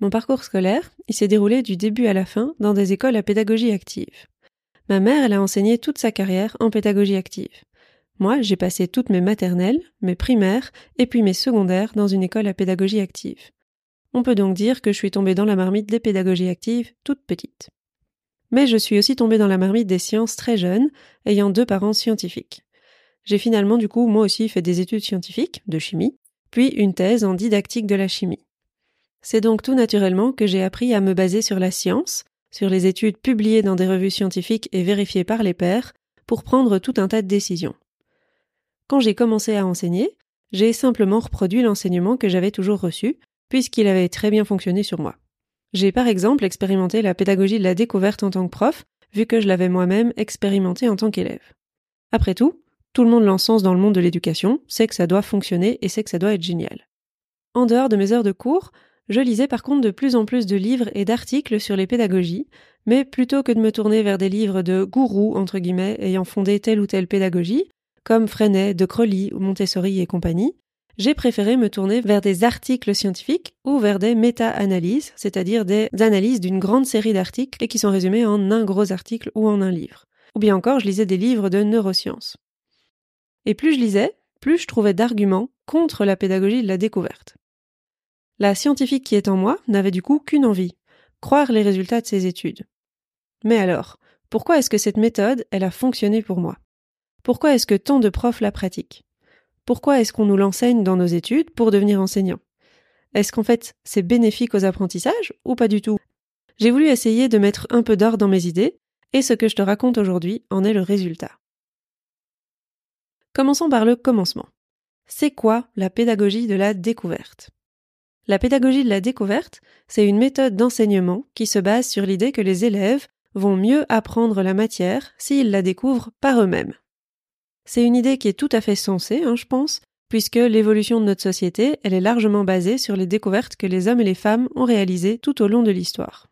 Mon parcours scolaire, il s'est déroulé du début à la fin dans des écoles à pédagogie active. Ma mère, elle a enseigné toute sa carrière en pédagogie active. Moi, j'ai passé toutes mes maternelles, mes primaires et puis mes secondaires dans une école à pédagogie active. On peut donc dire que je suis tombée dans la marmite des pédagogies actives toute petite. Mais je suis aussi tombée dans la marmite des sciences très jeune, ayant deux parents scientifiques. J'ai finalement du coup moi aussi fait des études scientifiques, de chimie, puis une thèse en didactique de la chimie. C'est donc tout naturellement que j'ai appris à me baser sur la science, sur les études publiées dans des revues scientifiques et vérifiées par les pairs, pour prendre tout un tas de décisions. Quand j'ai commencé à enseigner, j'ai simplement reproduit l'enseignement que j'avais toujours reçu, puisqu'il avait très bien fonctionné sur moi. J'ai par exemple expérimenté la pédagogie de la découverte en tant que prof, vu que je l'avais moi-même expérimenté en tant qu'élève. Après tout, tout le monde l'encense dans le monde de l'éducation, c'est que ça doit fonctionner et c'est que ça doit être génial. En dehors de mes heures de cours, je lisais par contre de plus en plus de livres et d'articles sur les pédagogies, mais plutôt que de me tourner vers des livres de gourous entre guillemets ayant fondé telle ou telle pédagogie, comme Freinet, De Crowley ou Montessori et compagnie, j'ai préféré me tourner vers des articles scientifiques ou vers des méta-analyses, c'est-à-dire des analyses d'une grande série d'articles et qui sont résumés en un gros article ou en un livre. Ou bien encore, je lisais des livres de neurosciences. Et plus je lisais, plus je trouvais d'arguments contre la pédagogie de la découverte. La scientifique qui est en moi n'avait du coup qu'une envie, croire les résultats de ses études. Mais alors, pourquoi est-ce que cette méthode, elle a fonctionné pour moi? Pourquoi est-ce que tant de profs la pratiquent? Pourquoi est-ce qu'on nous l'enseigne dans nos études pour devenir enseignant Est-ce qu'en fait c'est bénéfique aux apprentissages ou pas du tout? J'ai voulu essayer de mettre un peu d'or dans mes idées, et ce que je te raconte aujourd'hui en est le résultat. Commençons par le commencement. C'est quoi la pédagogie de la découverte? La pédagogie de la découverte, c'est une méthode d'enseignement qui se base sur l'idée que les élèves vont mieux apprendre la matière s'ils la découvrent par eux-mêmes. C'est une idée qui est tout à fait sensée, hein, je pense, puisque l'évolution de notre société, elle est largement basée sur les découvertes que les hommes et les femmes ont réalisées tout au long de l'histoire.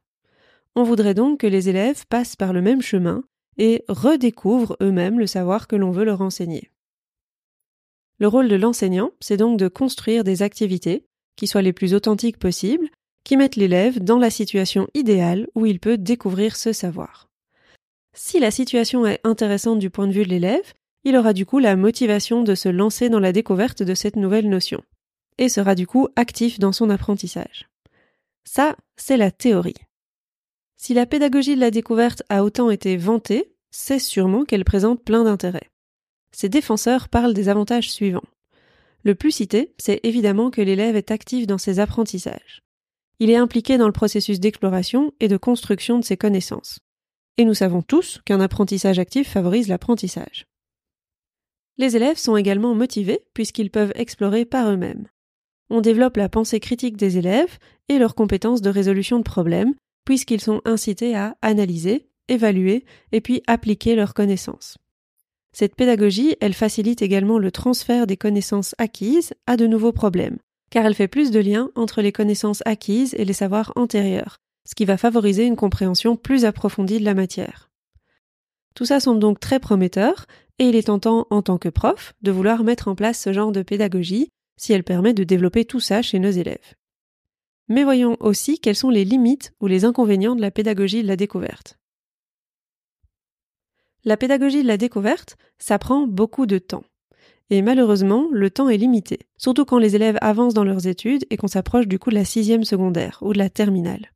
On voudrait donc que les élèves passent par le même chemin et redécouvrent eux-mêmes le savoir que l'on veut leur enseigner. Le rôle de l'enseignant, c'est donc de construire des activités qui soient les plus authentiques possibles, qui mettent l'élève dans la situation idéale où il peut découvrir ce savoir. Si la situation est intéressante du point de vue de l'élève, il aura du coup la motivation de se lancer dans la découverte de cette nouvelle notion, et sera du coup actif dans son apprentissage. Ça, c'est la théorie. Si la pédagogie de la découverte a autant été vantée, c'est sûrement qu'elle présente plein d'intérêts. Ses défenseurs parlent des avantages suivants. Le plus cité, c'est évidemment que l'élève est actif dans ses apprentissages. Il est impliqué dans le processus d'exploration et de construction de ses connaissances. Et nous savons tous qu'un apprentissage actif favorise l'apprentissage. Les élèves sont également motivés puisqu'ils peuvent explorer par eux-mêmes. On développe la pensée critique des élèves et leurs compétences de résolution de problèmes puisqu'ils sont incités à analyser, évaluer et puis appliquer leurs connaissances. Cette pédagogie, elle facilite également le transfert des connaissances acquises à de nouveaux problèmes, car elle fait plus de liens entre les connaissances acquises et les savoirs antérieurs, ce qui va favoriser une compréhension plus approfondie de la matière. Tout ça semble donc très prometteur, et il est tentant en tant que prof de vouloir mettre en place ce genre de pédagogie si elle permet de développer tout ça chez nos élèves. Mais voyons aussi quelles sont les limites ou les inconvénients de la pédagogie de la découverte. La pédagogie de la découverte, ça prend beaucoup de temps. Et malheureusement, le temps est limité, surtout quand les élèves avancent dans leurs études et qu'on s'approche du coup de la sixième secondaire ou de la terminale.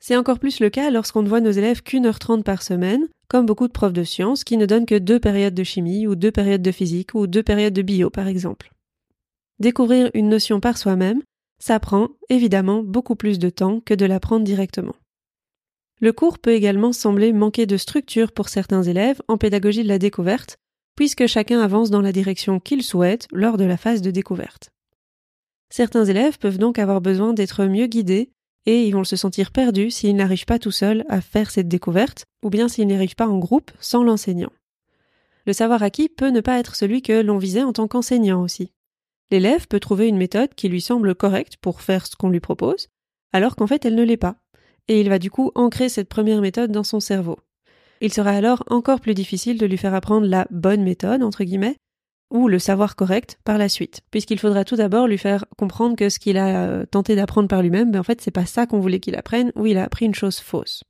C'est encore plus le cas lorsqu'on ne voit nos élèves qu'une heure trente par semaine, comme beaucoup de profs de sciences qui ne donnent que deux périodes de chimie ou deux périodes de physique ou deux périodes de bio par exemple. Découvrir une notion par soi-même, ça prend évidemment beaucoup plus de temps que de l'apprendre directement. Le cours peut également sembler manquer de structure pour certains élèves en pédagogie de la découverte, puisque chacun avance dans la direction qu'il souhaite lors de la phase de découverte. Certains élèves peuvent donc avoir besoin d'être mieux guidés et ils vont se sentir perdus s'ils n'arrivent pas tout seuls à faire cette découverte, ou bien s'ils n'y arrivent pas en groupe sans l'enseignant. Le savoir acquis peut ne pas être celui que l'on visait en tant qu'enseignant aussi. L'élève peut trouver une méthode qui lui semble correcte pour faire ce qu'on lui propose, alors qu'en fait elle ne l'est pas, et il va du coup ancrer cette première méthode dans son cerveau. Il sera alors encore plus difficile de lui faire apprendre la bonne méthode, entre guillemets, ou le savoir correct par la suite, puisqu'il faudra tout d'abord lui faire comprendre que ce qu'il a euh, tenté d'apprendre par lui-même, ben en fait c'est pas ça qu'on voulait qu'il apprenne, ou il a appris une chose fausse.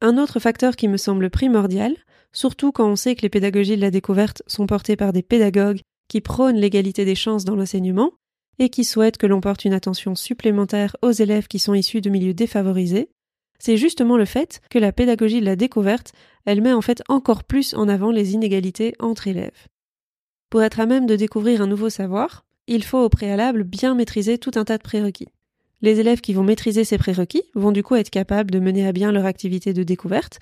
Un autre facteur qui me semble primordial, surtout quand on sait que les pédagogies de la découverte sont portées par des pédagogues qui prônent l'égalité des chances dans l'enseignement et qui souhaitent que l'on porte une attention supplémentaire aux élèves qui sont issus de milieux défavorisés, c'est justement le fait que la pédagogie de la découverte, elle met en fait encore plus en avant les inégalités entre élèves. Pour être à même de découvrir un nouveau savoir, il faut au préalable bien maîtriser tout un tas de prérequis. Les élèves qui vont maîtriser ces prérequis vont du coup être capables de mener à bien leur activité de découverte,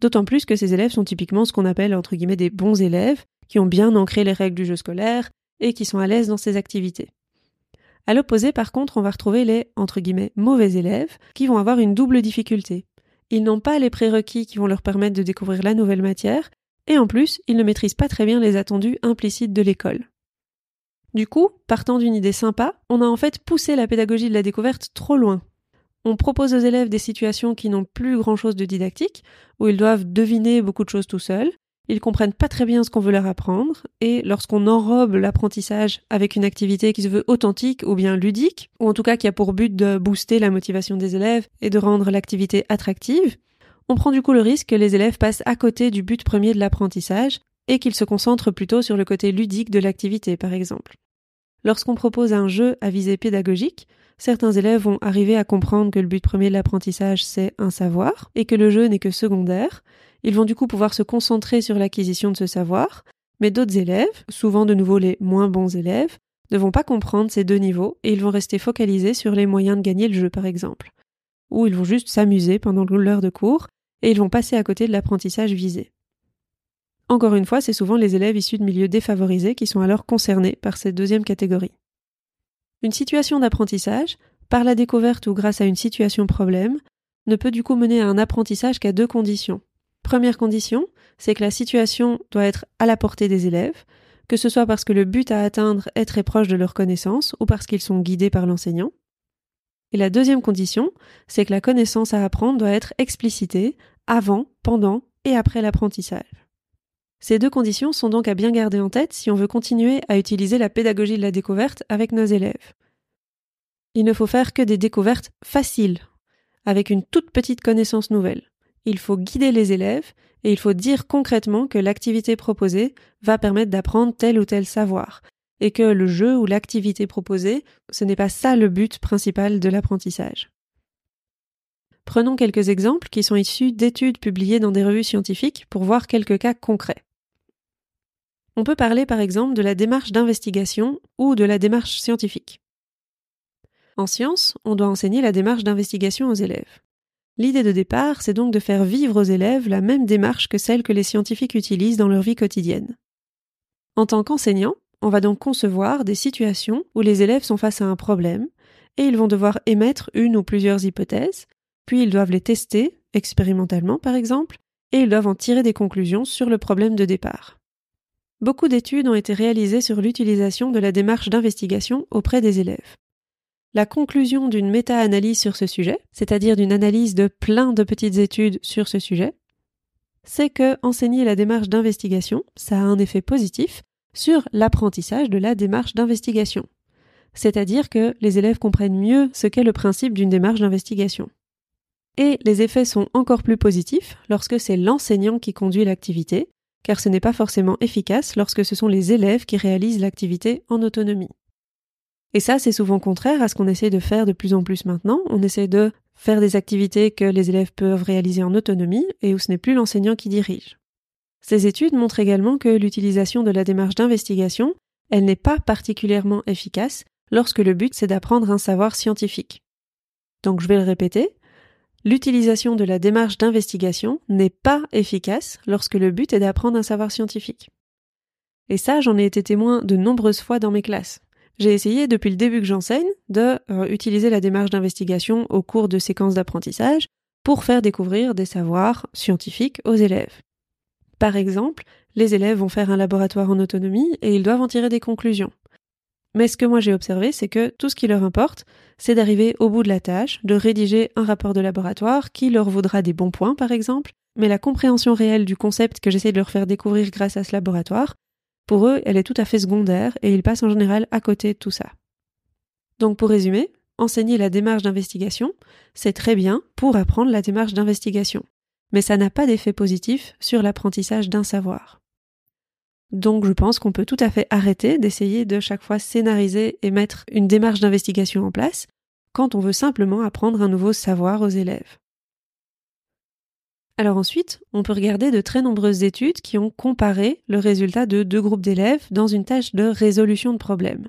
d'autant plus que ces élèves sont typiquement ce qu'on appelle entre guillemets des bons élèves, qui ont bien ancré les règles du jeu scolaire et qui sont à l'aise dans ces activités. À l'opposé, par contre, on va retrouver les entre guillemets mauvais élèves qui vont avoir une double difficulté. Ils n'ont pas les prérequis qui vont leur permettre de découvrir la nouvelle matière, et en plus, ils ne maîtrisent pas très bien les attendus implicites de l'école. Du coup, partant d'une idée sympa, on a en fait poussé la pédagogie de la découverte trop loin. On propose aux élèves des situations qui n'ont plus grand chose de didactique, où ils doivent deviner beaucoup de choses tout seuls, ils comprennent pas très bien ce qu'on veut leur apprendre, et lorsqu'on enrobe l'apprentissage avec une activité qui se veut authentique ou bien ludique, ou en tout cas qui a pour but de booster la motivation des élèves et de rendre l'activité attractive, on prend du coup le risque que les élèves passent à côté du but premier de l'apprentissage et qu'ils se concentrent plutôt sur le côté ludique de l'activité, par exemple. Lorsqu'on propose un jeu à visée pédagogique, certains élèves vont arriver à comprendre que le but premier de l'apprentissage c'est un savoir et que le jeu n'est que secondaire. Ils vont du coup pouvoir se concentrer sur l'acquisition de ce savoir, mais d'autres élèves, souvent de nouveau les moins bons élèves, ne vont pas comprendre ces deux niveaux et ils vont rester focalisés sur les moyens de gagner le jeu par exemple. Ou ils vont juste s'amuser pendant l'heure de cours et ils vont passer à côté de l'apprentissage visé. Encore une fois, c'est souvent les élèves issus de milieux défavorisés qui sont alors concernés par cette deuxième catégorie. Une situation d'apprentissage, par la découverte ou grâce à une situation problème, ne peut du coup mener à un apprentissage qu'à deux conditions. Première condition, c'est que la situation doit être à la portée des élèves, que ce soit parce que le but à atteindre est très proche de leur connaissance ou parce qu'ils sont guidés par l'enseignant. Et la deuxième condition, c'est que la connaissance à apprendre doit être explicitée avant, pendant et après l'apprentissage. Ces deux conditions sont donc à bien garder en tête si on veut continuer à utiliser la pédagogie de la découverte avec nos élèves. Il ne faut faire que des découvertes faciles, avec une toute petite connaissance nouvelle. Il faut guider les élèves et il faut dire concrètement que l'activité proposée va permettre d'apprendre tel ou tel savoir, et que le jeu ou l'activité proposée, ce n'est pas ça le but principal de l'apprentissage. Prenons quelques exemples qui sont issus d'études publiées dans des revues scientifiques pour voir quelques cas concrets. On peut parler par exemple de la démarche d'investigation ou de la démarche scientifique. En science, on doit enseigner la démarche d'investigation aux élèves. L'idée de départ, c'est donc de faire vivre aux élèves la même démarche que celle que les scientifiques utilisent dans leur vie quotidienne. En tant qu'enseignant, on va donc concevoir des situations où les élèves sont face à un problème, et ils vont devoir émettre une ou plusieurs hypothèses, puis ils doivent les tester, expérimentalement par exemple, et ils doivent en tirer des conclusions sur le problème de départ. Beaucoup d'études ont été réalisées sur l'utilisation de la démarche d'investigation auprès des élèves. La conclusion d'une méta-analyse sur ce sujet, c'est-à-dire d'une analyse de plein de petites études sur ce sujet, c'est que enseigner la démarche d'investigation, ça a un effet positif sur l'apprentissage de la démarche d'investigation. C'est-à-dire que les élèves comprennent mieux ce qu'est le principe d'une démarche d'investigation. Et les effets sont encore plus positifs lorsque c'est l'enseignant qui conduit l'activité, car ce n'est pas forcément efficace lorsque ce sont les élèves qui réalisent l'activité en autonomie. Et ça, c'est souvent contraire à ce qu'on essaie de faire de plus en plus maintenant. On essaie de faire des activités que les élèves peuvent réaliser en autonomie et où ce n'est plus l'enseignant qui dirige. Ces études montrent également que l'utilisation de la démarche d'investigation, elle n'est pas particulièrement efficace lorsque le but c'est d'apprendre un savoir scientifique. Donc je vais le répéter, L'utilisation de la démarche d'investigation n'est pas efficace lorsque le but est d'apprendre un savoir scientifique. Et ça, j'en ai été témoin de nombreuses fois dans mes classes. J'ai essayé depuis le début que j'enseigne de euh, utiliser la démarche d'investigation au cours de séquences d'apprentissage pour faire découvrir des savoirs scientifiques aux élèves. Par exemple, les élèves vont faire un laboratoire en autonomie et ils doivent en tirer des conclusions. Mais ce que moi j'ai observé, c'est que tout ce qui leur importe, c'est d'arriver au bout de la tâche, de rédiger un rapport de laboratoire qui leur vaudra des bons points par exemple, mais la compréhension réelle du concept que j'essaie de leur faire découvrir grâce à ce laboratoire, pour eux, elle est tout à fait secondaire et ils passent en général à côté de tout ça. Donc pour résumer, enseigner la démarche d'investigation, c'est très bien pour apprendre la démarche d'investigation, mais ça n'a pas d'effet positif sur l'apprentissage d'un savoir. Donc je pense qu'on peut tout à fait arrêter d'essayer de chaque fois scénariser et mettre une démarche d'investigation en place quand on veut simplement apprendre un nouveau savoir aux élèves. Alors ensuite, on peut regarder de très nombreuses études qui ont comparé le résultat de deux groupes d'élèves dans une tâche de résolution de problèmes.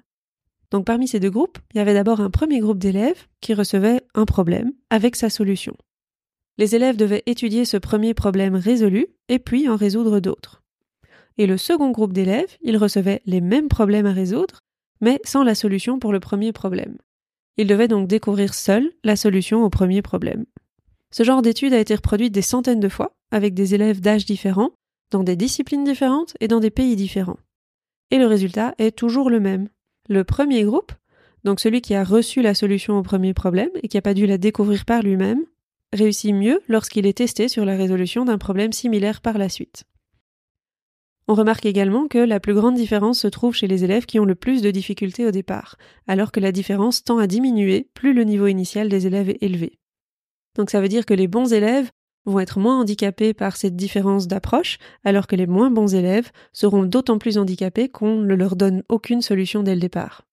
Donc parmi ces deux groupes, il y avait d'abord un premier groupe d'élèves qui recevait un problème avec sa solution. Les élèves devaient étudier ce premier problème résolu et puis en résoudre d'autres. Et le second groupe d'élèves, ils recevaient les mêmes problèmes à résoudre, mais sans la solution pour le premier problème. Ils devaient donc découvrir seuls la solution au premier problème. Ce genre d'étude a été reproduite des centaines de fois, avec des élèves d'âges différents, dans des disciplines différentes et dans des pays différents. Et le résultat est toujours le même. Le premier groupe, donc celui qui a reçu la solution au premier problème et qui n'a pas dû la découvrir par lui-même, réussit mieux lorsqu'il est testé sur la résolution d'un problème similaire par la suite. On remarque également que la plus grande différence se trouve chez les élèves qui ont le plus de difficultés au départ, alors que la différence tend à diminuer plus le niveau initial des élèves est élevé. Donc ça veut dire que les bons élèves vont être moins handicapés par cette différence d'approche, alors que les moins bons élèves seront d'autant plus handicapés qu'on ne leur donne aucune solution dès le départ.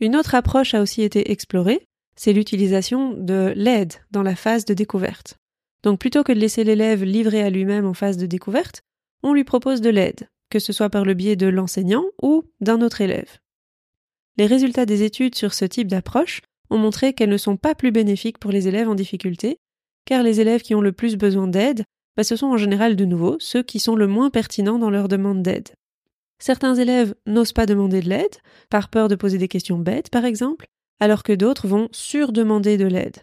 Une autre approche a aussi été explorée, c'est l'utilisation de l'aide dans la phase de découverte. Donc plutôt que de laisser l'élève livré à lui-même en phase de découverte, on lui propose de l'aide, que ce soit par le biais de l'enseignant ou d'un autre élève. Les résultats des études sur ce type d'approche ont montré qu'elles ne sont pas plus bénéfiques pour les élèves en difficulté, car les élèves qui ont le plus besoin d'aide, bah, ce sont en général de nouveau ceux qui sont le moins pertinents dans leur demande d'aide. Certains élèves n'osent pas demander de l'aide, par peur de poser des questions bêtes par exemple, alors que d'autres vont surdemander de l'aide.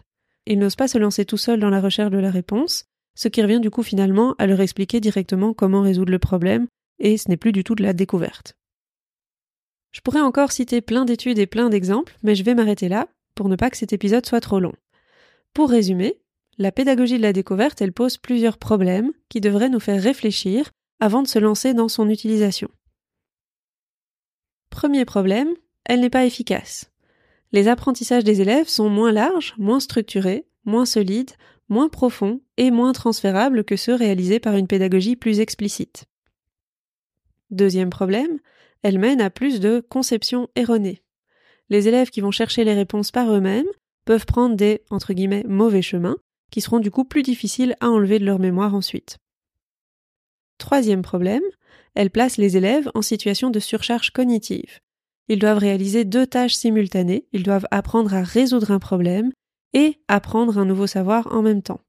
Ils n'osent pas se lancer tout seuls dans la recherche de la réponse, ce qui revient du coup finalement à leur expliquer directement comment résoudre le problème, et ce n'est plus du tout de la découverte. Je pourrais encore citer plein d'études et plein d'exemples, mais je vais m'arrêter là pour ne pas que cet épisode soit trop long. Pour résumer, la pédagogie de la découverte, elle pose plusieurs problèmes qui devraient nous faire réfléchir avant de se lancer dans son utilisation. Premier problème, elle n'est pas efficace. Les apprentissages des élèves sont moins larges, moins structurés, moins solides, moins profonds et moins transférables que ceux réalisés par une pédagogie plus explicite. Deuxième problème, elle mène à plus de conceptions erronées les élèves qui vont chercher les réponses par eux-mêmes peuvent prendre des mauvais chemins qui seront du coup plus difficiles à enlever de leur mémoire ensuite. Troisième problème, elle place les élèves en situation de surcharge cognitive. Ils doivent réaliser deux tâches simultanées, ils doivent apprendre à résoudre un problème et apprendre un nouveau savoir en même temps.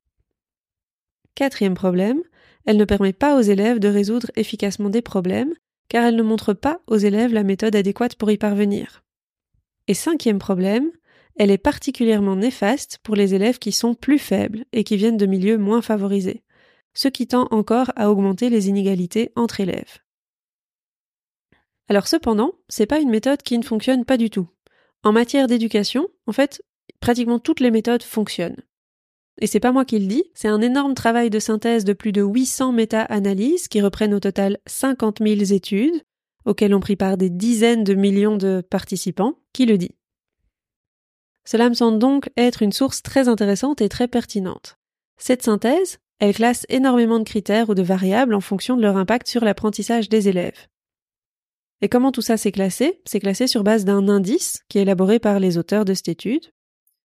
Quatrième problème, elle ne permet pas aux élèves de résoudre efficacement des problèmes, car elle ne montre pas aux élèves la méthode adéquate pour y parvenir. Et cinquième problème, elle est particulièrement néfaste pour les élèves qui sont plus faibles et qui viennent de milieux moins favorisés, ce qui tend encore à augmenter les inégalités entre élèves. Alors cependant, c'est pas une méthode qui ne fonctionne pas du tout. En matière d'éducation, en fait, pratiquement toutes les méthodes fonctionnent. Et c'est pas moi qui le dis, c'est un énorme travail de synthèse de plus de 800 méta-analyses qui reprennent au total 50 000 études, auquel ont pris part des dizaines de millions de participants, qui le dit. Cela me semble donc être une source très intéressante et très pertinente. Cette synthèse, elle classe énormément de critères ou de variables en fonction de leur impact sur l'apprentissage des élèves. Et comment tout ça s'est classé? C'est classé sur base d'un indice qui est élaboré par les auteurs de cette étude.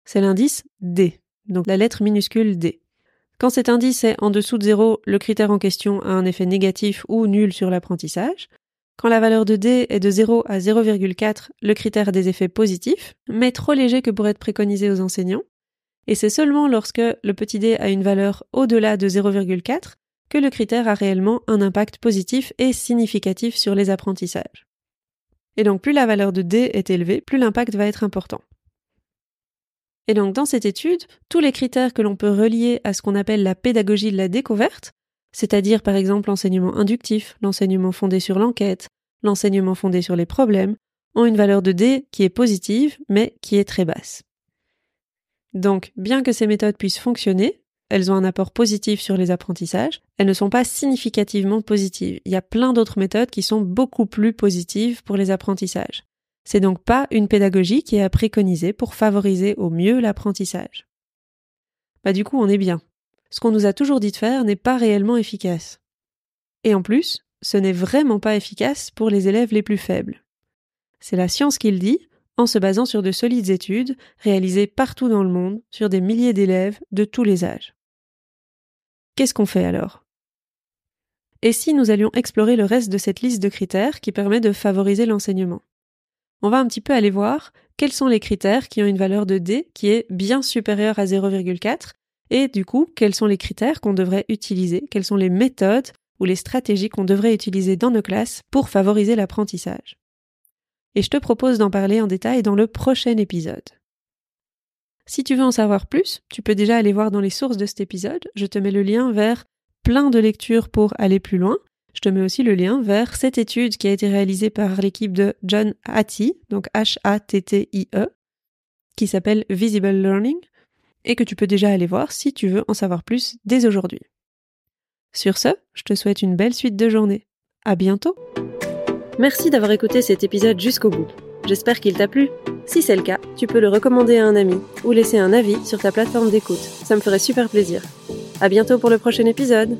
C'est l'indice D, donc la lettre minuscule D. Quand cet indice est en dessous de zéro, le critère en question a un effet négatif ou nul sur l'apprentissage. Quand la valeur de D est de 0 à 0,4, le critère des effets positifs, mais trop léger que pour être préconisé aux enseignants. Et c'est seulement lorsque le petit d a une valeur au-delà de 0,4 que le critère a réellement un impact positif et significatif sur les apprentissages. Et donc plus la valeur de D est élevée, plus l'impact va être important. Et donc dans cette étude, tous les critères que l'on peut relier à ce qu'on appelle la pédagogie de la découverte, c'est-à-dire par exemple l'enseignement inductif, l'enseignement fondé sur l'enquête, l'enseignement fondé sur les problèmes, ont une valeur de D qui est positive, mais qui est très basse. Donc, bien que ces méthodes puissent fonctionner, elles ont un apport positif sur les apprentissages, elles ne sont pas significativement positives. Il y a plein d'autres méthodes qui sont beaucoup plus positives pour les apprentissages. C'est donc pas une pédagogie qui est à préconiser pour favoriser au mieux l'apprentissage. Bah du coup, on est bien. Ce qu'on nous a toujours dit de faire n'est pas réellement efficace. Et en plus, ce n'est vraiment pas efficace pour les élèves les plus faibles. C'est la science qui le dit, en se basant sur de solides études réalisées partout dans le monde sur des milliers d'élèves de tous les âges. Qu'est-ce qu'on fait alors? Et si nous allions explorer le reste de cette liste de critères qui permet de favoriser l'enseignement? On va un petit peu aller voir quels sont les critères qui ont une valeur de D qui est bien supérieure à 0,4 et du coup quels sont les critères qu'on devrait utiliser, quelles sont les méthodes ou les stratégies qu'on devrait utiliser dans nos classes pour favoriser l'apprentissage? Et je te propose d'en parler en détail dans le prochain épisode. Si tu veux en savoir plus, tu peux déjà aller voir dans les sources de cet épisode, je te mets le lien vers plein de lectures pour aller plus loin. Je te mets aussi le lien vers cette étude qui a été réalisée par l'équipe de John Hattie, donc H-A-T-T-I-E, qui s'appelle Visible Learning, et que tu peux déjà aller voir si tu veux en savoir plus dès aujourd'hui. Sur ce, je te souhaite une belle suite de journée. À bientôt! Merci d'avoir écouté cet épisode jusqu'au bout. J'espère qu'il t'a plu. Si c'est le cas, tu peux le recommander à un ami ou laisser un avis sur ta plateforme d'écoute. Ça me ferait super plaisir. À bientôt pour le prochain épisode.